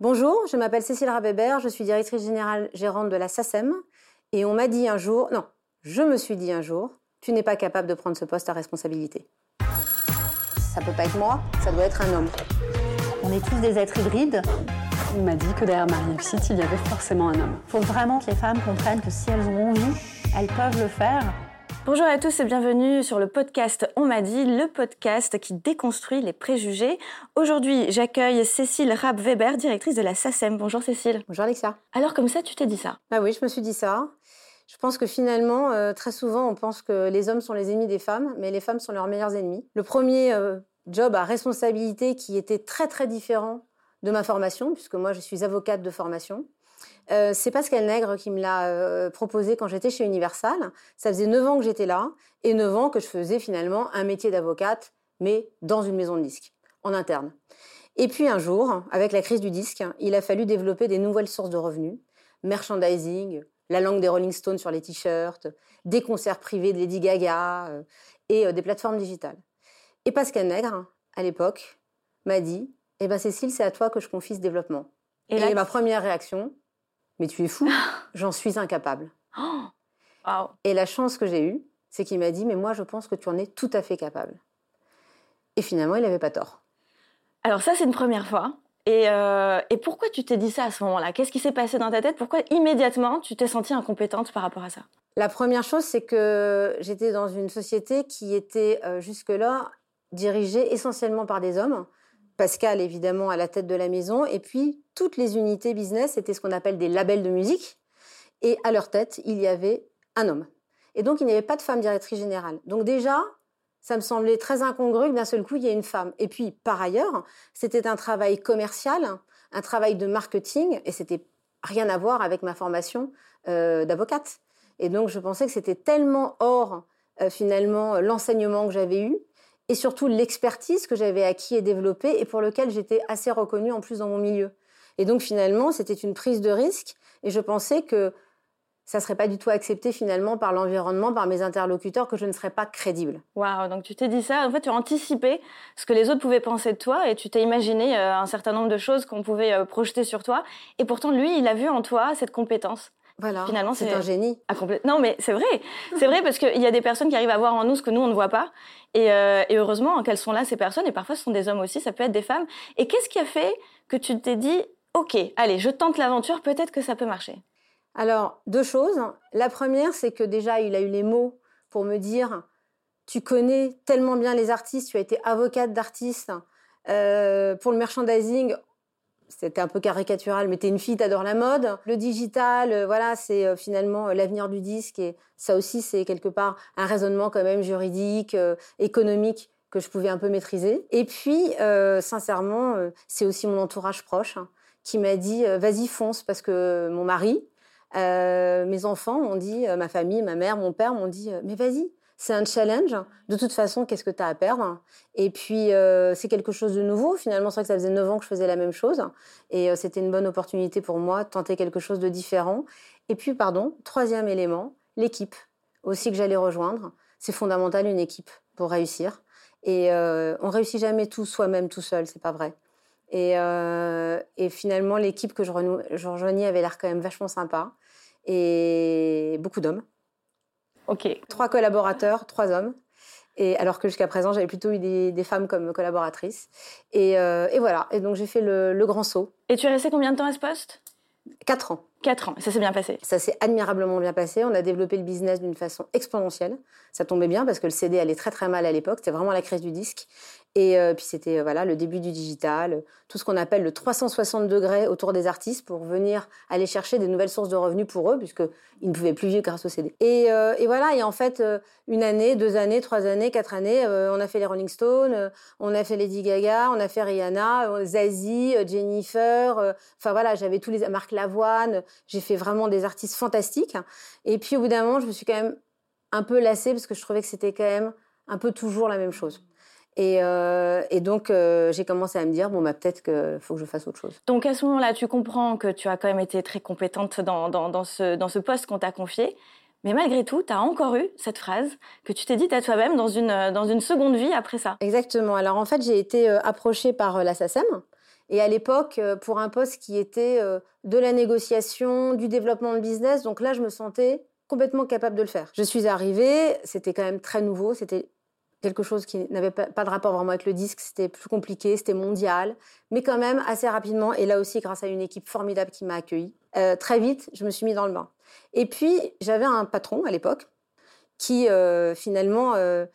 Bonjour, je m'appelle Cécile Rabébert, je suis directrice générale gérante de la SACEM. Et on m'a dit un jour, non, je me suis dit un jour, tu n'es pas capable de prendre ce poste à responsabilité. Ça peut pas être moi, ça doit être un homme. On est tous des êtres hybrides. On m'a dit que derrière ma réussite, il y avait forcément un homme. Il faut vraiment que les femmes comprennent que si elles ont envie, elles peuvent le faire. Bonjour à tous et bienvenue sur le podcast On m'a dit, le podcast qui déconstruit les préjugés. Aujourd'hui, j'accueille Cécile Rapp-Weber, directrice de la SACEM. Bonjour Cécile. Bonjour Alexia. Alors comme ça, tu t'es dit ça? Ah oui, je me suis dit ça. Je pense que finalement, euh, très souvent, on pense que les hommes sont les ennemis des femmes, mais les femmes sont leurs meilleurs ennemis. Le premier euh, job à responsabilité qui était très très différent de ma formation, puisque moi je suis avocate de formation, euh, c'est Pascal Nègre qui me l'a euh, proposé quand j'étais chez Universal. Ça faisait 9 ans que j'étais là et 9 ans que je faisais finalement un métier d'avocate, mais dans une maison de disques, en interne. Et puis un jour, avec la crise du disque, il a fallu développer des nouvelles sources de revenus, merchandising, la langue des Rolling Stones sur les t-shirts, des concerts privés de Lady Gaga euh, et des plateformes digitales. Et Pascal Nègre, à l'époque, m'a dit Eh ben Cécile, c'est à toi que je confie ce développement. Et, et ma première réaction, mais tu es fou, j'en suis incapable. Et la chance que j'ai eue, c'est qu'il m'a dit, mais moi je pense que tu en es tout à fait capable. Et finalement, il n'avait pas tort. Alors ça, c'est une première fois. Et, euh, et pourquoi tu t'es dit ça à ce moment-là? Qu'est-ce qui s'est passé dans ta tête? Pourquoi immédiatement tu t'es sentie incompétente par rapport à ça? La première chose, c'est que j'étais dans une société qui était euh, jusque-là dirigée essentiellement par des hommes. Pascal, évidemment, à la tête de la maison, et puis toutes les unités business étaient ce qu'on appelle des labels de musique, et à leur tête, il y avait un homme. Et donc, il n'y avait pas de femme directrice générale. Donc déjà, ça me semblait très incongru que d'un seul coup, il y ait une femme. Et puis, par ailleurs, c'était un travail commercial, un travail de marketing, et c'était rien à voir avec ma formation euh, d'avocate. Et donc, je pensais que c'était tellement hors, euh, finalement, l'enseignement que j'avais eu, et surtout l'expertise que j'avais acquis et développée, et pour lequel j'étais assez reconnue en plus dans mon milieu. Et donc finalement, c'était une prise de risque et je pensais que ça serait pas du tout accepté finalement par l'environnement, par mes interlocuteurs, que je ne serais pas crédible. Waouh, donc tu t'es dit ça, en fait tu as anticipé ce que les autres pouvaient penser de toi et tu t'es imaginé euh, un certain nombre de choses qu'on pouvait euh, projeter sur toi. Et pourtant lui, il a vu en toi cette compétence. Voilà, finalement c'est un génie. Non mais c'est vrai, c'est vrai parce qu'il y a des personnes qui arrivent à voir en nous ce que nous on ne voit pas. Et, euh, et heureusement qu'elles sont là ces personnes et parfois ce sont des hommes aussi, ça peut être des femmes. Et qu'est-ce qui a fait que tu t'es dit ok, allez, je tente l'aventure, peut-être que ça peut marcher Alors, deux choses. La première, c'est que déjà, il a eu les mots pour me dire, tu connais tellement bien les artistes, tu as été avocate d'artistes. Euh, pour le merchandising, c'était un peu caricatural, mais t'es une fille, t'adores la mode. Le digital, euh, voilà, c'est euh, finalement l'avenir du disque et ça aussi, c'est quelque part un raisonnement quand même juridique, économique que je pouvais un peu maîtriser. Et puis, sincèrement, c'est aussi mon entourage proche qui m'a dit euh, vas-y fonce parce que mon mari, euh, mes enfants m'ont dit, euh, ma famille, ma mère, mon père m'ont dit mais vas-y, c'est un challenge. De toute façon, qu'est-ce que tu as à perdre? Et puis, c'est quelque chose de nouveau. Finalement, c'est vrai que ça faisait 9 ans que je faisais la même chose. Et c'était une bonne opportunité pour moi de tenter quelque chose de différent. Et puis, pardon, troisième élément, l'équipe aussi que j'allais rejoindre. C'est fondamental, une équipe, pour réussir. Et on réussit jamais tout soi-même, tout seul, c'est pas vrai. Et, euh, et finalement, l'équipe que je, je rejoignais avait l'air quand même vachement sympa. Et beaucoup d'hommes. Ok. Trois collaborateurs, trois hommes. Et alors que jusqu'à présent, j'avais plutôt eu des, des, femmes comme collaboratrices. Et, euh, et voilà. Et donc, j'ai fait le, le, grand saut. Et tu es resté combien de temps à ce poste? Quatre ans. Quatre ans. Ça s'est bien passé? Ça s'est admirablement bien passé. On a développé le business d'une façon exponentielle. Ça tombait bien parce que le CD allait très très mal à l'époque. C'était vraiment la crise du disque. Et euh, puis c'était euh, voilà le début du digital, tout ce qu'on appelle le 360 degrés autour des artistes pour venir aller chercher des nouvelles sources de revenus pour eux, puisque ils ne pouvaient plus vivre grâce au CD. Et, euh, et voilà. Et en fait, une année, deux années, trois années, quatre années, on a fait les Rolling Stones, on a fait Lady Gaga, on a fait Rihanna, Zazie, Jennifer. Enfin voilà, j'avais tous les Marc Lavoine. J'ai fait vraiment des artistes fantastiques. Et puis au bout d'un moment, je me suis quand même un peu lassée parce que je trouvais que c'était quand même un peu toujours la même chose. Et, euh, et, donc, euh, j'ai commencé à me dire, bon, bah, peut-être qu'il faut que je fasse autre chose. Donc, à ce moment-là, tu comprends que tu as quand même été très compétente dans, dans, dans ce, dans ce poste qu'on t'a confié. Mais malgré tout, tu as encore eu cette phrase que tu t'es dite à toi-même dans une, dans une seconde vie après ça. Exactement. Alors, en fait, j'ai été euh, approchée par la SACEM Et à l'époque, pour un poste qui était de la négociation, du développement de business, donc là, je me sentais complètement capable de le faire. Je suis arrivée, c'était quand même très nouveau, c'était quelque chose qui n'avait pas de rapport vraiment avec le disque, c'était plus compliqué, c'était mondial, mais quand même assez rapidement, et là aussi grâce à une équipe formidable qui m'a accueillie, euh, très vite, je me suis mis dans le bain. Et puis, j'avais un patron à l'époque qui euh, finalement euh,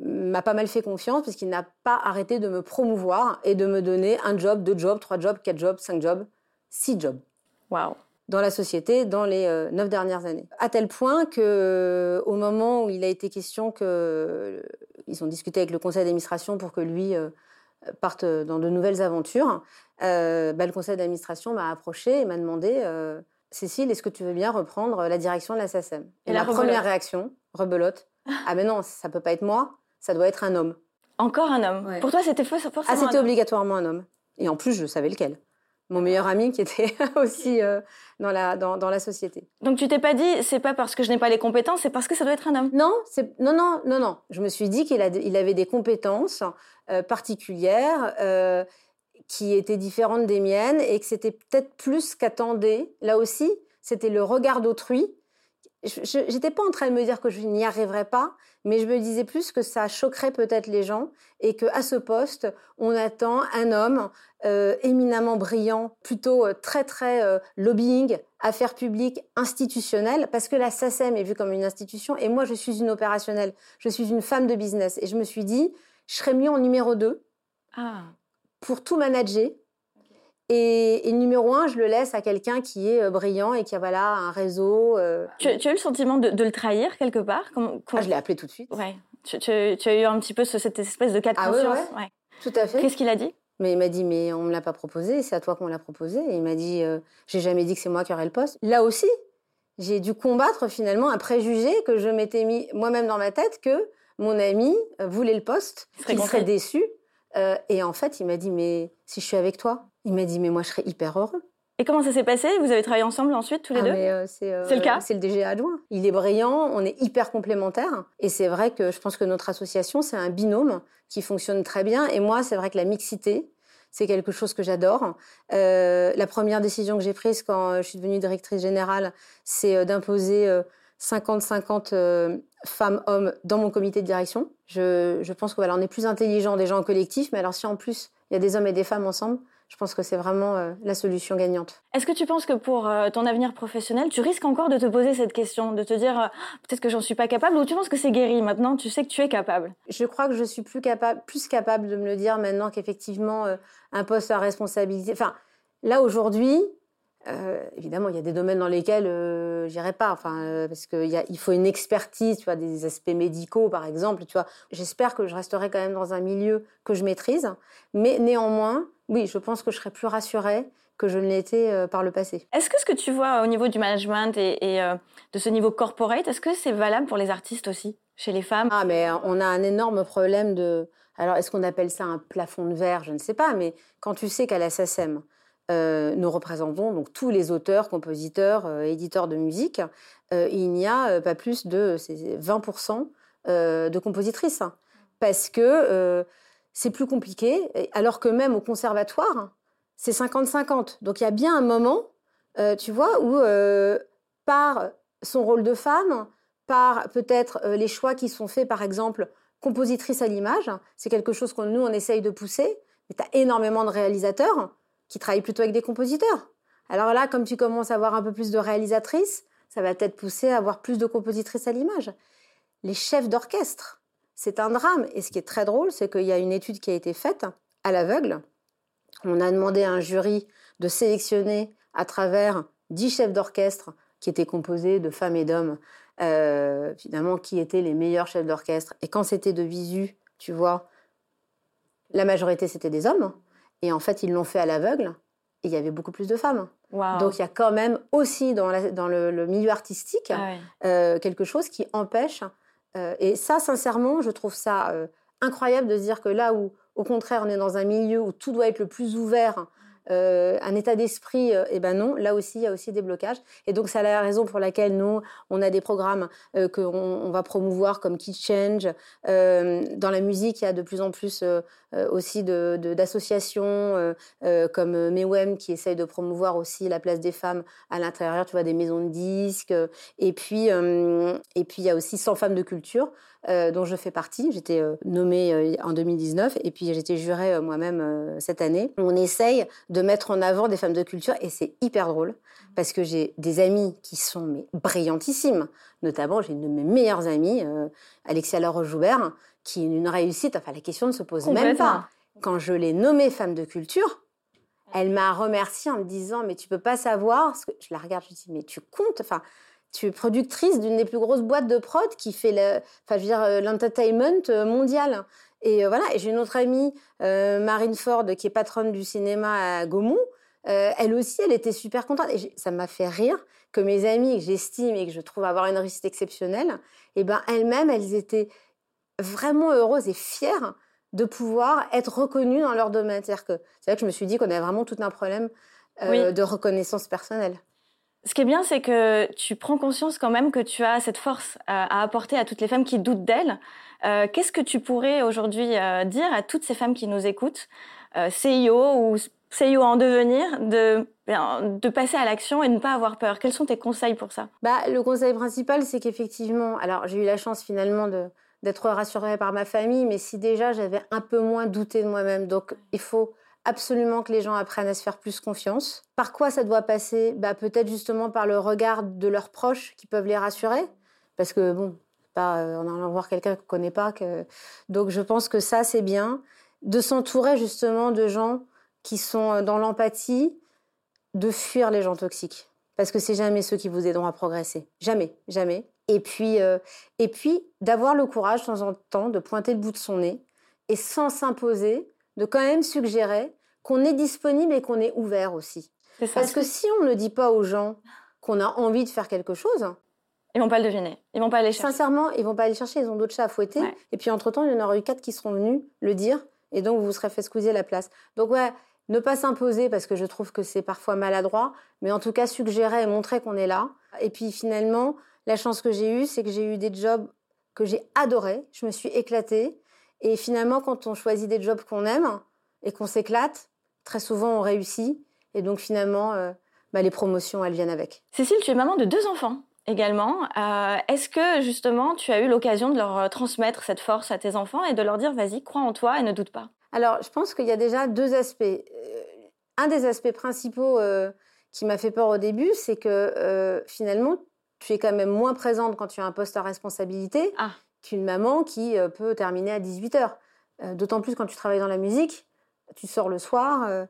m'a pas mal fait confiance parce qu'il n'a pas arrêté de me promouvoir et de me donner un job, deux jobs, trois jobs, quatre jobs, cinq jobs, six jobs. Waouh dans la société dans les neuf dernières années. À tel point que, au moment où il a été question que ils ont discuté avec le conseil d'administration pour que lui parte dans de nouvelles aventures, bah, le conseil d'administration m'a approché et m'a demandé Cécile, est-ce que tu veux bien reprendre la direction de la SACEM Et, la première réaction, rebelote, ah mais non, ça peut pas être moi, ça doit être un homme. Encore un homme. Pour toi, c'était forcément Ah, c'était obligatoirement un homme. Et en plus, je savais lequel. Mon meilleur ami qui était aussi euh, dans, la, dans, dans, la société. Donc tu t'es pas dit, c'est pas parce que je n'ai pas les compétences, c'est parce que ça doit être un homme? Non, non, non, non, non. Je me suis dit qu'il il avait des compétences euh, particulières. Euh, qui étaient différentes des miennes et que c'était peut-être plus qu'attendait. Là aussi, c'était le regard d'autrui. Je n'étais pas en train de me dire que je n'y arriverais pas, mais je me disais plus que ça choquerait peut-être les gens et que à ce poste, on attend un homme euh, éminemment brillant, plutôt euh, très très euh, lobbying, affaires publiques, institutionnelles, parce que la SACEM est vue comme une institution et moi je suis une opérationnelle, je suis une femme de business et je me suis dit, je serais mieux en numéro 2. Ah pour tout manager. Et, le numéro un, je le laisse à quelqu'un qui est euh, brillant et qui a voilà, un réseau. Euh. Tu, as eu le sentiment de, le trahir quelque part? Ah, Je l'ai appelé tout de suite. Ouais. Tu, as eu un petit peu cette espèce de cas de ah, conscience? Ouais, Tout à fait. Qu'est-ce qu'il a dit? Mais il m'a dit, mais on me l'a pas proposé, c'est à toi qu'on l'a proposé. Et il m'a dit, euh, j'ai jamais dit que c'est moi qui aurais le poste. Là aussi, j'ai dû combattre finalement un préjugé que je m'étais mis moi-même dans ma tête que mon ami voulait le poste, qu'il serait déçu euh, et en fait, il m'a dit, mais si je suis avec toi, il m'a dit, mais moi, je serais hyper heureux. Et comment ça s'est passé? Vous avez travaillé ensemble ensuite, tous les ah, deux? euh, euh, C'est le cas? C'est le DG adjoint. Il est brillant, on est hyper complémentaires. Et c'est vrai que je pense que notre association, c'est un binôme qui fonctionne très bien. Et moi, c'est vrai que la mixité, c'est quelque chose que j'adore. la première décision que j'ai prise quand je suis devenue directrice générale, c'est d'imposer 50-50 femmes-hommes dans mon comité de direction. Je, pense qu'on voilà, on est plus intelligent des gens en collectif, mais alors si en plus il y a des hommes et des femmes ensemble, je pense que c'est vraiment euh, la solution gagnante. Est-ce que tu penses que pour euh, ton avenir professionnel, tu risques encore de te poser cette question, de te dire euh, peut-être que j'en suis pas capable, ou tu penses que c'est guéri maintenant, tu sais que tu es capable? Je crois que je suis plus capable, plus capable de me le dire maintenant qu'effectivement un poste à responsabilité. Enfin, là aujourd'hui, évidemment, il y a des domaines dans lesquels j'irai pas, enfin, parce qu'il il faut une expertise, tu vois, des aspects médicaux, par exemple, tu vois. J'espère que je resterai quand même dans un milieu que je maîtrise, mais néanmoins, oui, je pense que je serai plus rassurée que je ne l'étais euh, par le passé. Est-ce que ce que tu vois au niveau du management et, et de ce niveau corporate, est-ce que c'est valable pour les artistes aussi, chez les femmes? Ah, mais on a un énorme problème de. Alors, est-ce qu'on appelle ça un plafond de verre? Je ne sais pas, mais quand tu sais qu'à la SACEM, euh, nous représentons donc tous les auteurs, compositeurs, euh, éditeurs de musique. Euh, il n'y a pas plus de 20% de compositrices. Hein. parce que c'est plus compliqué, alors que même au conservatoire, c'est 50-50. Donc il y a bien un moment, tu vois, où par son rôle de femme, par peut-être les choix qui sont faits, par exemple, compositrice à l'image, c'est quelque chose que nous, on essaye de pousser, mais tu as énormément de réalisateurs qui travaillent plutôt avec des compositeurs. Alors là, comme tu commences à avoir un peu plus de réalisatrices, ça va peut-être pousser à avoir plus de compositrices à l'image. Les chefs d'orchestre, c'est un drame. Et ce qui est très drôle, c'est qu'il y a une étude qui a été faite à l'aveugle. On a demandé à un jury de sélectionner à travers dix chefs d'orchestre qui étaient composés de femmes et d'hommes, euh, finalement, qui étaient les meilleurs chefs d'orchestre. Et quand c'était de visu, tu vois, la majorité c'était des hommes. Et en fait, ils l'ont fait à l'aveugle. Et il y avait beaucoup plus de femmes. Donc il y a quand même aussi dans, dans le, milieu artistique ah euh, quelque chose qui empêche. Euh, et ça, sincèrement, je trouve ça euh, incroyable de se dire que là où, au contraire, on est dans un milieu où tout doit être le plus ouvert, euh, un état d'esprit, euh, eh ben non, là aussi, il y a aussi des blocages. Et donc, c'est la raison pour laquelle nous, on a des programmes euh, qu'on on va promouvoir comme Key Change. dans la musique, il y a de plus en plus aussi d'associations de, comme MEWEM qui essaye de promouvoir aussi la place des femmes à l'intérieur, tu vois, des maisons de disques. et puis, et puis il y a aussi 100 femmes de culture dont je fais partie. J'étais nommée en 2019 et puis j'étais jurée moi-même cette année. On essaye de mettre en avant des femmes de culture et c'est hyper drôle parce que j'ai des amis qui sont mais, brillantissimes. Notamment, j'ai une de mes meilleures amies, euh, Alexia Laure Joubert, qui est une réussite. Enfin, la question ne se pose même pas. Quand je l'ai nommée femme de culture, elle m'a remerciée en me disant Mais tu peux pas savoir. que je la regarde, je dis Mais tu comptes? Enfin, tu es productrice d'une des plus grosses boîtes de prod qui fait le, enfin, je veux dire, euh, l'entertainment euh, mondial. Et voilà. Et j'ai une autre amie, Marine Ford, qui est patronne du cinéma à Gaumont. Euh, elle aussi, elle était super contente. Et ça m'a fait rire que mes amies, que j'estime et que je trouve avoir une réussite exceptionnelle, eh ben, elles-mêmes, elles étaient vraiment heureuses et fières de pouvoir être reconnues dans leur domaine. C'est-à-dire que c'est là que je me suis dit qu'on avait vraiment tout un problème euh, de reconnaissance personnelle. Ce qui est bien, c'est que tu prends conscience quand même que tu as cette force à, apporter à toutes les femmes qui doutent d'elles. Euh, qu'est-ce que tu pourrais aujourd'hui dire à toutes ces femmes qui nous écoutent, CIO ou CEO en devenir, de, de passer à l'action et ne pas avoir peur? Quels sont tes conseils pour ça? Bah, Le conseil principal, c'est qu'effectivement, alors j'ai eu la chance finalement d'être rassurée par ma famille, mais si déjà j'avais un peu moins douté de moi-même, donc il faut absolument que les gens apprennent à se faire plus confiance. Par quoi ça doit passer? Bah, Peut-être justement par le regard de leurs proches qui peuvent les rassurer, parce que bon, pas euh, en allant voir quelqu'un qu'on ne connaît pas. Que... Donc je pense que ça, c'est bien. De s'entourer justement de gens qui sont euh, dans l'empathie, de fuir les gens toxiques. Parce que c'est jamais ceux qui vous aideront à progresser. Jamais, jamais. Et puis, euh, et puis d'avoir le courage de temps en temps de pointer le bout de son nez et sans s'imposer, de quand même suggérer qu'on est disponible et qu'on est ouvert aussi. Parce que si on ne dit pas aux gens qu'on a envie de faire quelque chose, ils vont pas le deviner. Ils vont pas aller chercher. Sincèrement, ils vont pas aller chercher. Ils ont d'autres chats à fouetter. Et puis entre temps, il y en aura eu quatre qui seront venus le dire, et donc vous vous serez fait squeezer la place. Donc ouais, ne pas s'imposer parce que je trouve que c'est parfois maladroit, mais en tout cas suggérer et montrer qu'on est là. Et puis finalement, la chance que j'ai eue, c'est que j'ai eu des jobs que j'ai adorés, je me suis éclatée. Et finalement, quand on choisit des jobs qu'on aime et qu'on s'éclate, très souvent on réussit. Et donc finalement, euh, bah, les promotions, elles viennent avec. Cécile, tu es maman de deux enfants également. Euh, est-ce que justement tu as eu l'occasion de leur transmettre cette force à tes enfants et de leur dire vas-y, crois en toi et ne doute pas? Alors, je pense qu'il y a déjà deux aspects. Euh, un des aspects principaux euh, qui m'a fait peur au début, c'est que euh, finalement, tu es quand même moins présente quand tu as un poste à responsabilité ah. Qu'une maman qui peut terminer à 18 heures. D'autant plus quand tu travailles dans la musique, tu sors le soir.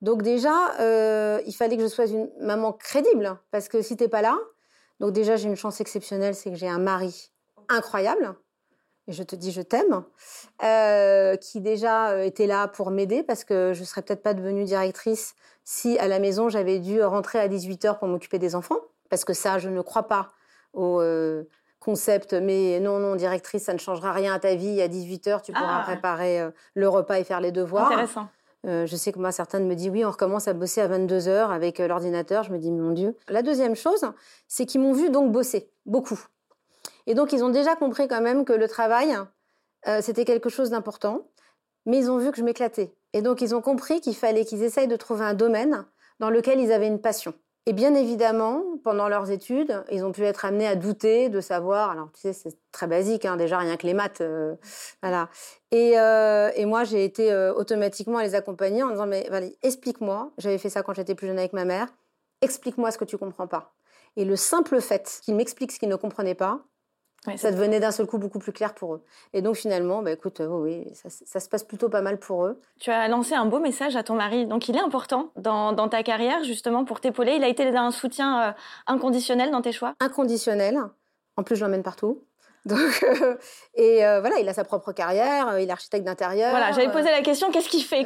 donc déjà, il fallait que je sois une maman crédible, parce que si t'es pas là, donc déjà j'ai une chance exceptionnelle, c'est que j'ai un mari incroyable et je te dis je t'aime, euh, qui déjà euh, était là pour m'aider parce que je serais peut-être pas devenue directrice si à la maison j'avais dû rentrer à 18h pour m'occuper des enfants. Parce que ça, je ne crois pas au euh, concept, mais non, non, directrice, ça ne changera rien à ta vie. À 18h, tu pourras ah. préparer le repas et faire les devoirs. Intéressant. je sais que moi, certaines me disent oui, on recommence à bosser à 22 h avec l'ordinateur. Je me dis, mon Dieu. La deuxième chose, c'est qu'ils m'ont vu donc bosser, beaucoup. Et donc, ils ont déjà compris quand même que le travail, euh, c'était quelque chose d'important, mais ils ont vu que je m'éclatais. Et donc, ils ont compris qu'il fallait qu'ils essayent de trouver un domaine dans lequel ils avaient une passion. Et bien évidemment, pendant leurs études, ils ont pu être amenés à douter, de savoir. Alors, tu sais, c'est très basique, hein, déjà rien que les maths, euh, voilà. Et, euh, et moi, j'ai été automatiquement à les accompagner en disant mais explique-moi. J'avais fait ça quand j'étais plus jeune avec ma mère. Explique-moi ce que tu comprends pas. Et le simple fait qu'ils m'expliquent ce qu'ils ne comprenaient pas, ça devenait d'un seul coup beaucoup plus clair pour eux. Et donc finalement, bah, écoute, euh, oui, ça, se passe plutôt pas mal pour eux. Tu as lancé un beau message à ton mari. Donc il est important dans, ta carrière justement pour t'épauler. Il a été un soutien euh, inconditionnel dans tes choix? Inconditionnel. En plus, je l'emmène partout. Donc, euh, et euh, voilà, il a sa propre carrière, euh, il est architecte d'intérieur. Voilà, j'avais posé la question, qu'est-ce qu'il fait?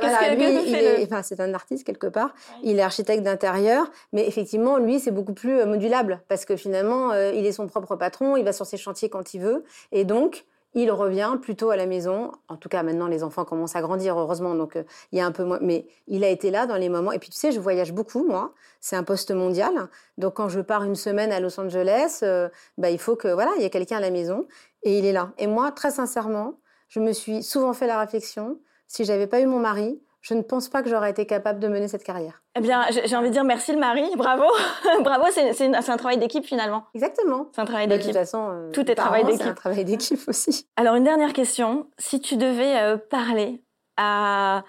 C'est un artiste quelque part. Il est architecte d'intérieur, mais effectivement, lui, c'est beaucoup plus modulable parce que finalement, il est son propre patron, il va sur ses chantiers quand il veut, et donc il revient plutôt à la maison. En tout cas, maintenant, les enfants commencent à grandir, heureusement, donc euh, il y a un peu moins. Mais il a été là dans les moments. Et puis, tu sais, je voyage beaucoup, moi. C'est un poste mondial. Donc, quand je pars une semaine à Los Angeles, euh, bah, il faut que, voilà, il y ait quelqu'un à la maison. Et il est là. Et moi, très sincèrement, je me suis souvent fait la réflexion si j'avais pas eu mon mari, je ne pense pas que j'aurais été capable de mener cette carrière. Eh bien, j'ai envie de dire merci le mari, bravo. bravo, c'est un travail d'équipe finalement. Exactement. C'est un travail d'équipe. De toute façon, euh, tout est travail d'équipe. C'est un travail d'équipe aussi. Alors, une dernière question. Si tu devais euh, parler à,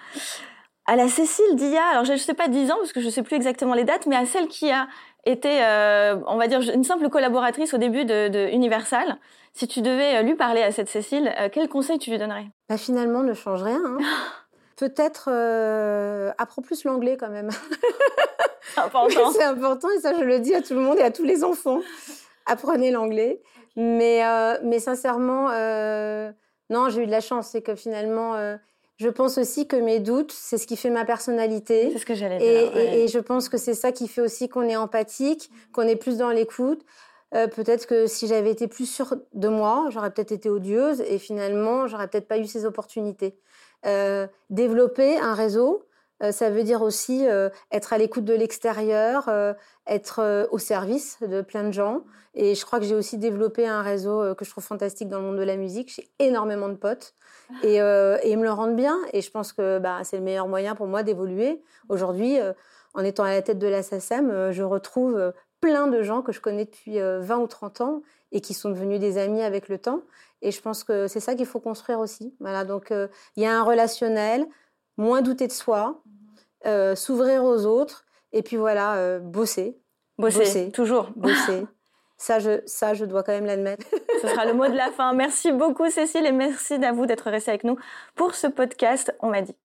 à la Cécile d'IA, alors je ne sais pas 10 ans parce que je ne sais plus exactement les dates, mais à celle qui a été, euh, on va dire, une simple collaboratrice au début de, Universal. Si tu devais lui parler à cette Cécile, quel conseil tu lui donnerais? Bah, Finalement, ne change rien. Hein. Peut-être euh, apprends plus l'anglais quand même. C'est important. c'est important et ça je le dis à tout le monde et à tous les enfants. Apprenez l'anglais. Mais, euh, mais sincèrement, euh, non, j'ai eu de la chance. C'est que finalement, je pense aussi que mes doutes, c'est ce qui fait ma personnalité. C'est ce que j'allais dire. Et, et, je pense que c'est ça qui fait aussi qu'on est empathique, qu'on est plus dans l'écoute. Euh, peut-être que si j'avais été plus sûre de moi, j'aurais peut-être été odieuse et finalement, j'aurais peut-être pas eu ces opportunités. Euh, développer un réseau, euh, ça veut dire aussi euh, être à l'écoute de l'extérieur, être au service de plein de gens. Et je crois que j'ai aussi développé un réseau que je trouve fantastique dans le monde de la musique. J'ai énormément de potes et, et ils me le rendent bien. Et je pense que bah, c'est le meilleur moyen pour moi d'évoluer. Aujourd'hui, en étant à la tête de la SACEM, je retrouve plein de gens que je connais depuis 20 ou 30 ans et qui sont devenus des amis avec le temps. Et je pense que c'est ça qu'il faut construire aussi. Voilà, donc euh, il y a un relationnel, moins douter de soi, euh, s'ouvrir aux autres, et puis voilà, euh, bosser. bosser. toujours. Bosser. Ça je, ça, je dois quand même l'admettre. Ce sera le mot de la fin. Merci beaucoup, Cécile, et merci à vous d'être restée avec nous pour ce podcast. On m'a dit.